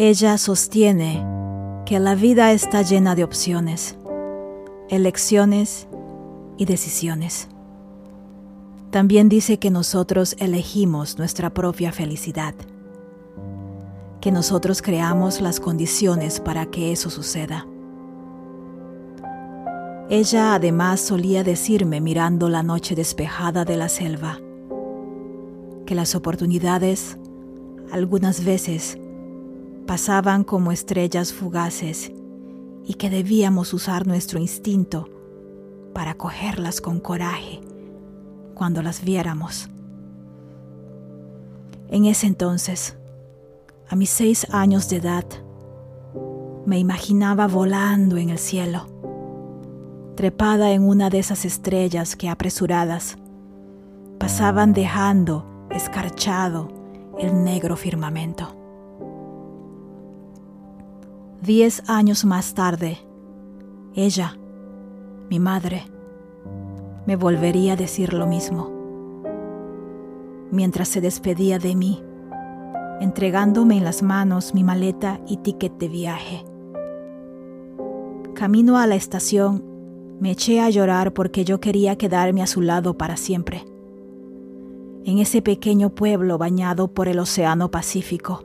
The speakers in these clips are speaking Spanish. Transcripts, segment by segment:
Ella sostiene que la vida está llena de opciones, elecciones y decisiones. También dice que nosotros elegimos nuestra propia felicidad, que nosotros creamos las condiciones para que eso suceda. Ella además solía decirme mirando la noche despejada de la selva, que las oportunidades algunas veces pasaban como estrellas fugaces y que debíamos usar nuestro instinto para cogerlas con coraje cuando las viéramos. En ese entonces, a mis seis años de edad, me imaginaba volando en el cielo, trepada en una de esas estrellas que apresuradas pasaban dejando escarchado el negro firmamento. Diez años más tarde, ella, mi madre, me volvería a decir lo mismo. Mientras se despedía de mí, entregándome en las manos mi maleta y ticket de viaje. Camino a la estación, me eché a llorar porque yo quería quedarme a su lado para siempre, en ese pequeño pueblo bañado por el Océano Pacífico,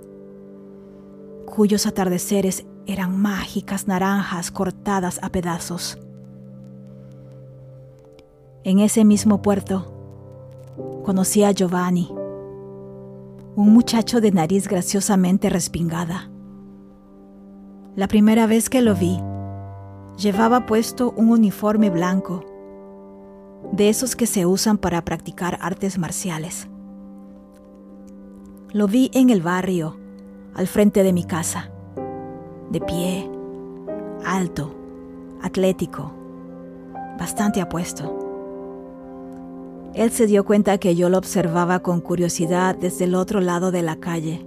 cuyos atardeceres eran mágicas naranjas cortadas a pedazos. En ese mismo puerto conocí a Giovanni, un muchacho de nariz graciosamente respingada. La primera vez que lo vi, llevaba puesto un uniforme blanco, de esos que se usan para practicar artes marciales. Lo vi en el barrio, al frente de mi casa de pie, alto, atlético, bastante apuesto. Él se dio cuenta que yo lo observaba con curiosidad desde el otro lado de la calle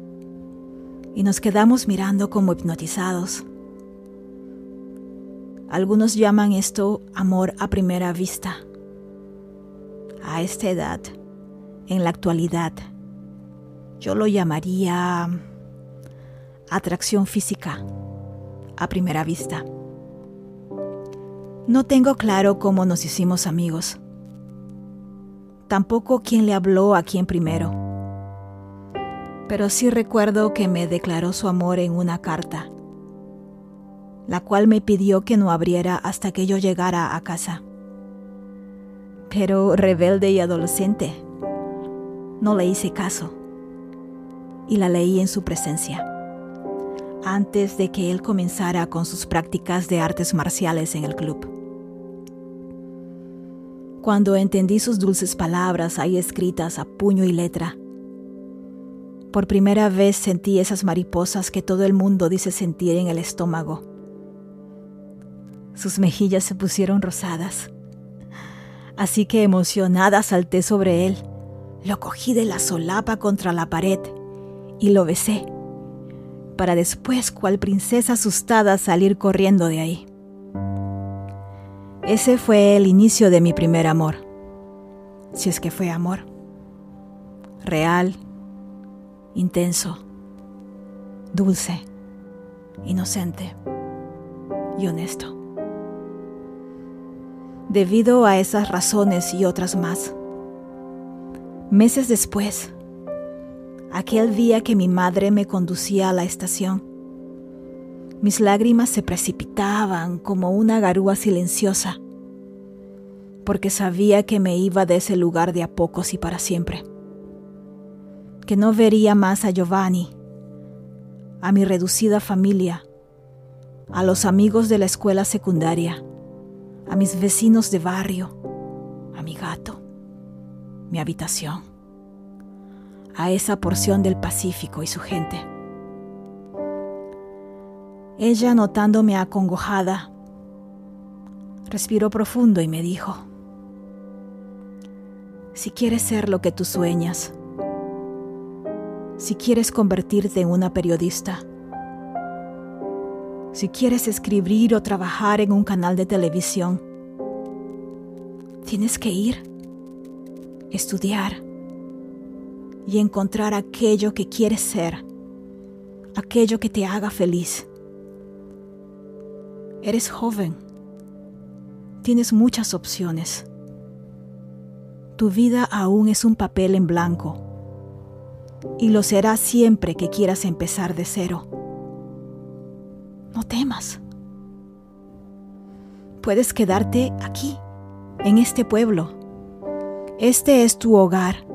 y nos quedamos mirando como hipnotizados. Algunos llaman esto amor a primera vista. A esta edad, en la actualidad, yo lo llamaría atracción física a primera vista. No tengo claro cómo nos hicimos amigos. Tampoco quién le habló a quién primero. Pero sí recuerdo que me declaró su amor en una carta, la cual me pidió que no abriera hasta que yo llegara a casa. Pero rebelde y adolescente, no le hice caso y la leí en su presencia antes de que él comenzara con sus prácticas de artes marciales en el club. Cuando entendí sus dulces palabras ahí escritas a puño y letra, por primera vez sentí esas mariposas que todo el mundo dice sentir en el estómago. Sus mejillas se pusieron rosadas, así que emocionada salté sobre él, lo cogí de la solapa contra la pared y lo besé para después, cual princesa asustada, salir corriendo de ahí. Ese fue el inicio de mi primer amor, si es que fue amor. Real, intenso, dulce, inocente y honesto. Debido a esas razones y otras más, meses después, aquel día que mi madre me conducía a la estación. Mis lágrimas se precipitaban como una garúa silenciosa, porque sabía que me iba de ese lugar de a pocos y para siempre, que no vería más a Giovanni, a mi reducida familia, a los amigos de la escuela secundaria, a mis vecinos de barrio, a mi gato, mi habitación a esa porción del Pacífico y su gente. Ella, notándome acongojada, respiró profundo y me dijo, si quieres ser lo que tú sueñas, si quieres convertirte en una periodista, si quieres escribir o trabajar en un canal de televisión, tienes que ir estudiar y encontrar aquello que quieres ser, aquello que te haga feliz. Eres joven, tienes muchas opciones. Tu vida aún es un papel en blanco y lo será siempre que quieras empezar de cero. No temas. Puedes quedarte aquí, en este pueblo. Este es tu hogar.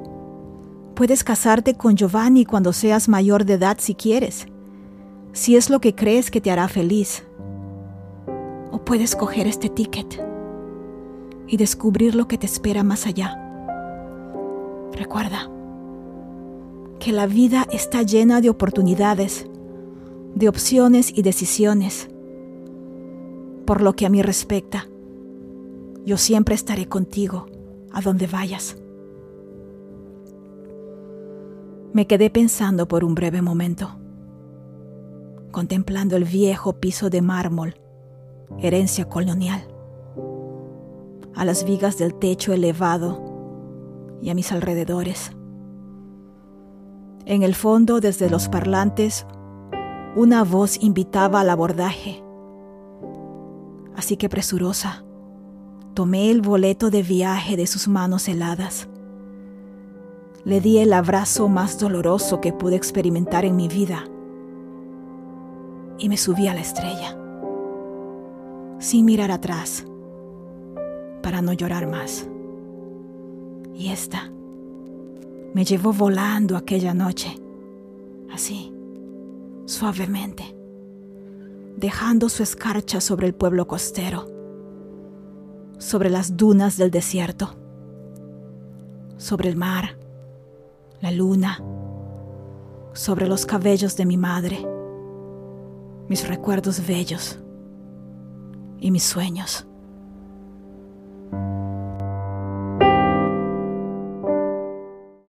Puedes casarte con Giovanni cuando seas mayor de edad si quieres, si es lo que crees que te hará feliz. O puedes coger este ticket y descubrir lo que te espera más allá. Recuerda que la vida está llena de oportunidades, de opciones y decisiones. Por lo que a mí respecta, yo siempre estaré contigo a donde vayas. Me quedé pensando por un breve momento, contemplando el viejo piso de mármol, herencia colonial, a las vigas del techo elevado y a mis alrededores. En el fondo, desde los parlantes, una voz invitaba al abordaje. Así que presurosa, tomé el boleto de viaje de sus manos heladas. Le di el abrazo más doloroso que pude experimentar en mi vida y me subí a la estrella, sin mirar atrás, para no llorar más. Y esta me llevó volando aquella noche, así, suavemente, dejando su escarcha sobre el pueblo costero, sobre las dunas del desierto, sobre el mar, la luna, sobre los cabellos de mi madre, mis recuerdos bellos y mis sueños.